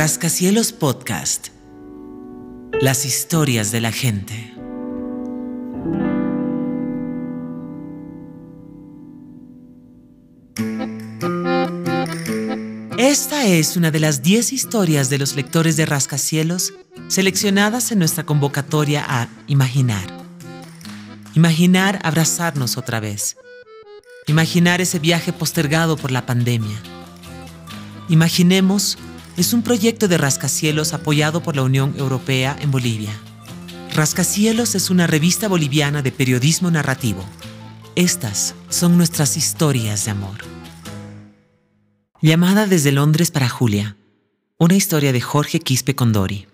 Rascacielos Podcast. Las historias de la gente. Esta es una de las 10 historias de los lectores de Rascacielos seleccionadas en nuestra convocatoria a Imaginar. Imaginar abrazarnos otra vez. Imaginar ese viaje postergado por la pandemia. Imaginemos es un proyecto de rascacielos apoyado por la Unión Europea en Bolivia. Rascacielos es una revista boliviana de periodismo narrativo. Estas son nuestras historias de amor. Llamada desde Londres para Julia. Una historia de Jorge Quispe Condori.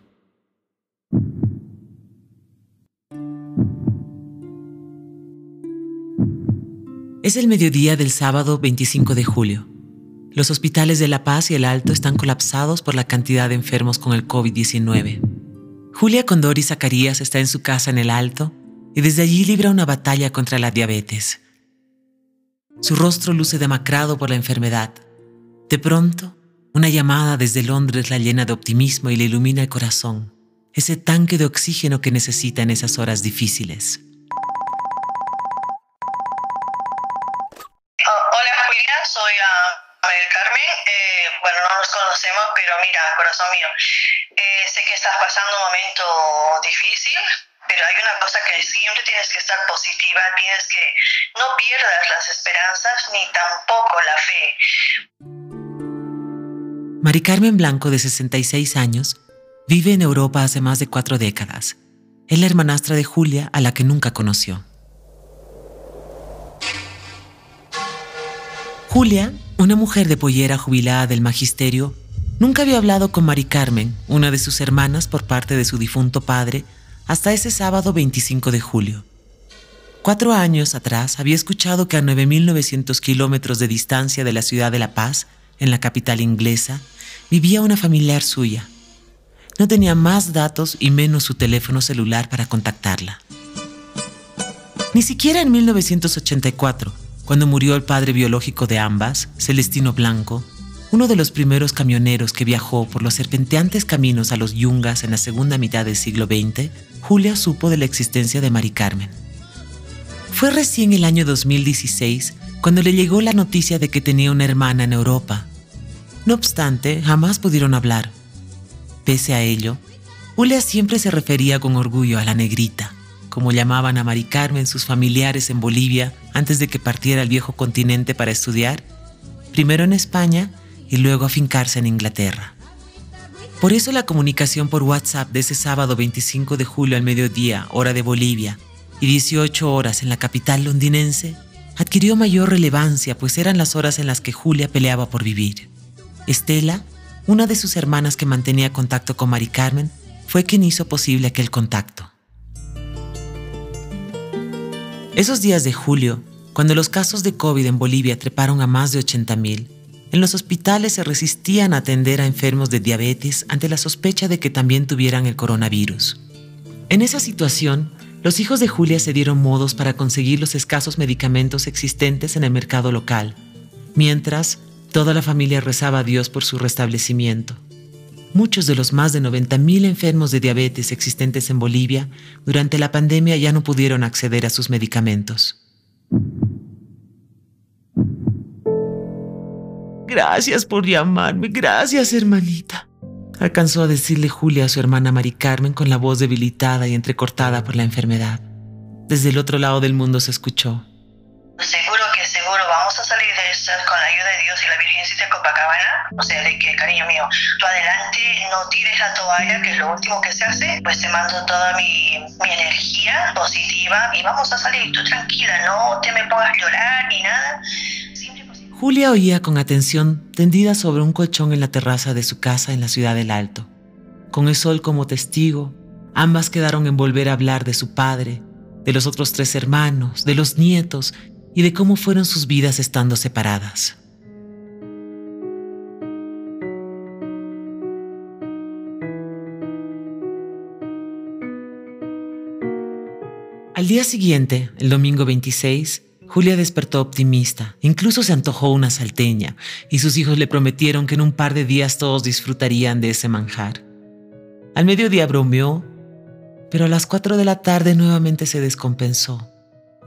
Es el mediodía del sábado 25 de julio. Los hospitales de La Paz y El Alto están colapsados por la cantidad de enfermos con el COVID-19. Julia Condori Zacarías está en su casa en El Alto y desde allí libra una batalla contra la diabetes. Su rostro luce demacrado por la enfermedad. De pronto, una llamada desde Londres la llena de optimismo y le ilumina el corazón, ese tanque de oxígeno que necesita en esas horas difíciles. Oh, hola Julia, soy uh, María Carmen, eh, bueno, no nos conocemos, pero mira, corazón mío, eh, sé que estás pasando un momento difícil, pero hay una cosa que siempre tienes que estar positiva, tienes que no pierdas las esperanzas ni tampoco la fe. Mari Carmen Blanco, de 66 años, vive en Europa hace más de cuatro décadas. Es la hermanastra de Julia, a la que nunca conoció. Julia una mujer de pollera jubilada del magisterio nunca había hablado con Mari Carmen, una de sus hermanas por parte de su difunto padre, hasta ese sábado 25 de julio. Cuatro años atrás había escuchado que a 9.900 kilómetros de distancia de la ciudad de La Paz, en la capital inglesa, vivía una familiar suya. No tenía más datos y menos su teléfono celular para contactarla. Ni siquiera en 1984, cuando murió el padre biológico de ambas, Celestino Blanco, uno de los primeros camioneros que viajó por los serpenteantes caminos a los yungas en la segunda mitad del siglo XX, Julia supo de la existencia de Mari Carmen. Fue recién el año 2016 cuando le llegó la noticia de que tenía una hermana en Europa. No obstante, jamás pudieron hablar. Pese a ello, Julia siempre se refería con orgullo a la negrita, como llamaban a Mari Carmen sus familiares en Bolivia antes de que partiera al viejo continente para estudiar, primero en España y luego a fincarse en Inglaterra. Por eso la comunicación por WhatsApp de ese sábado 25 de julio al mediodía, hora de Bolivia, y 18 horas en la capital londinense, adquirió mayor relevancia, pues eran las horas en las que Julia peleaba por vivir. Estela, una de sus hermanas que mantenía contacto con Mari Carmen, fue quien hizo posible aquel contacto. Esos días de julio, cuando los casos de COVID en Bolivia treparon a más de 80.000, en los hospitales se resistían a atender a enfermos de diabetes ante la sospecha de que también tuvieran el coronavirus. En esa situación, los hijos de Julia se dieron modos para conseguir los escasos medicamentos existentes en el mercado local, mientras toda la familia rezaba a Dios por su restablecimiento muchos de los más de 90.000 enfermos de diabetes existentes en Bolivia durante la pandemia ya no pudieron acceder a sus medicamentos. Gracias por llamarme, gracias hermanita. Alcanzó a decirle Julia a su hermana Mari Carmen con la voz debilitada y entrecortada por la enfermedad. Desde el otro lado del mundo se escuchó. De esta con la ayuda de Dios y la Virgencita Copacabana. O sea, de que, cariño mío, tú adelante, no tires la toalla, que es lo último que se hace. Pues te mando toda mi, mi energía positiva y vamos a salir. Tú tranquila, no te me pongas a llorar ni nada. Julia oía con atención, tendida sobre un colchón en la terraza de su casa en la ciudad del Alto. Con el sol como testigo, ambas quedaron en volver a hablar de su padre, de los otros tres hermanos, de los nietos y de cómo fueron sus vidas estando separadas. Al día siguiente, el domingo 26, Julia despertó optimista, incluso se antojó una salteña, y sus hijos le prometieron que en un par de días todos disfrutarían de ese manjar. Al mediodía bromeó, pero a las cuatro de la tarde nuevamente se descompensó.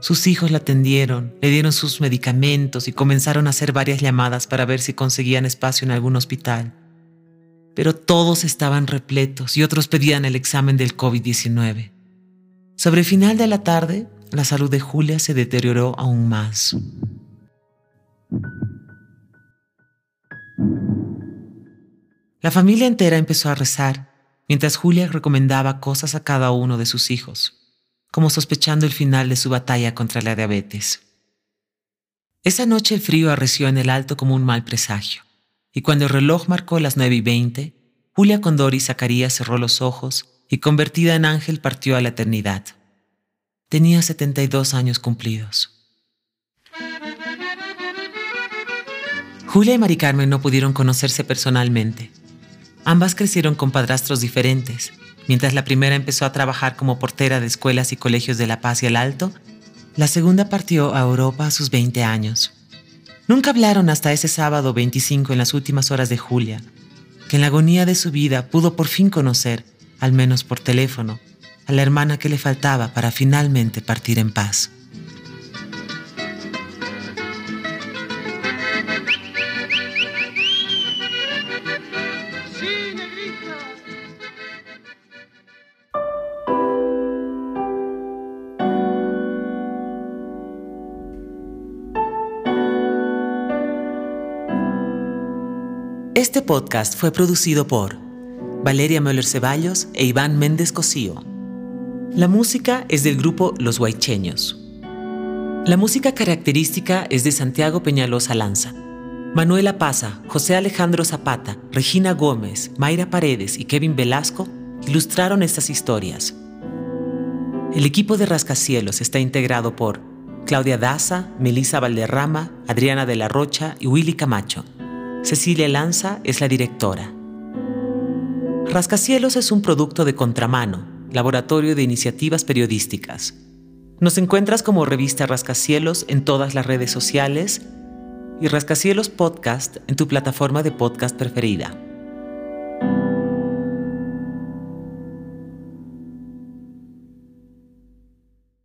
Sus hijos la atendieron, le dieron sus medicamentos y comenzaron a hacer varias llamadas para ver si conseguían espacio en algún hospital. Pero todos estaban repletos y otros pedían el examen del COVID-19. Sobre final de la tarde, la salud de Julia se deterioró aún más. La familia entera empezó a rezar, mientras Julia recomendaba cosas a cada uno de sus hijos, como sospechando el final de su batalla contra la diabetes. Esa noche el frío arreció en el alto como un mal presagio, y cuando el reloj marcó las nueve y veinte, Julia Condori Zacarías cerró los ojos y convertida en ángel partió a la eternidad. Tenía 72 años cumplidos. Julia y Mari Carmen no pudieron conocerse personalmente. Ambas crecieron con padrastros diferentes. Mientras la primera empezó a trabajar como portera de escuelas y colegios de La Paz y el Alto, la segunda partió a Europa a sus 20 años. Nunca hablaron hasta ese sábado 25 en las últimas horas de Julia, que en la agonía de su vida pudo por fin conocer, al menos por teléfono, a la hermana que le faltaba para finalmente partir en paz. Este podcast fue producido por Valeria Möller Ceballos e Iván Méndez Cosío. La música es del grupo Los Guaycheños. La música característica es de Santiago Peñalosa Lanza. Manuela Paza, José Alejandro Zapata, Regina Gómez, Mayra Paredes y Kevin Velasco ilustraron estas historias. El equipo de Rascacielos está integrado por Claudia Daza, Melissa Valderrama, Adriana de la Rocha y Willy Camacho. Cecilia Lanza es la directora. Rascacielos es un producto de contramano Laboratorio de Iniciativas Periodísticas. Nos encuentras como revista Rascacielos en todas las redes sociales y Rascacielos Podcast en tu plataforma de podcast preferida.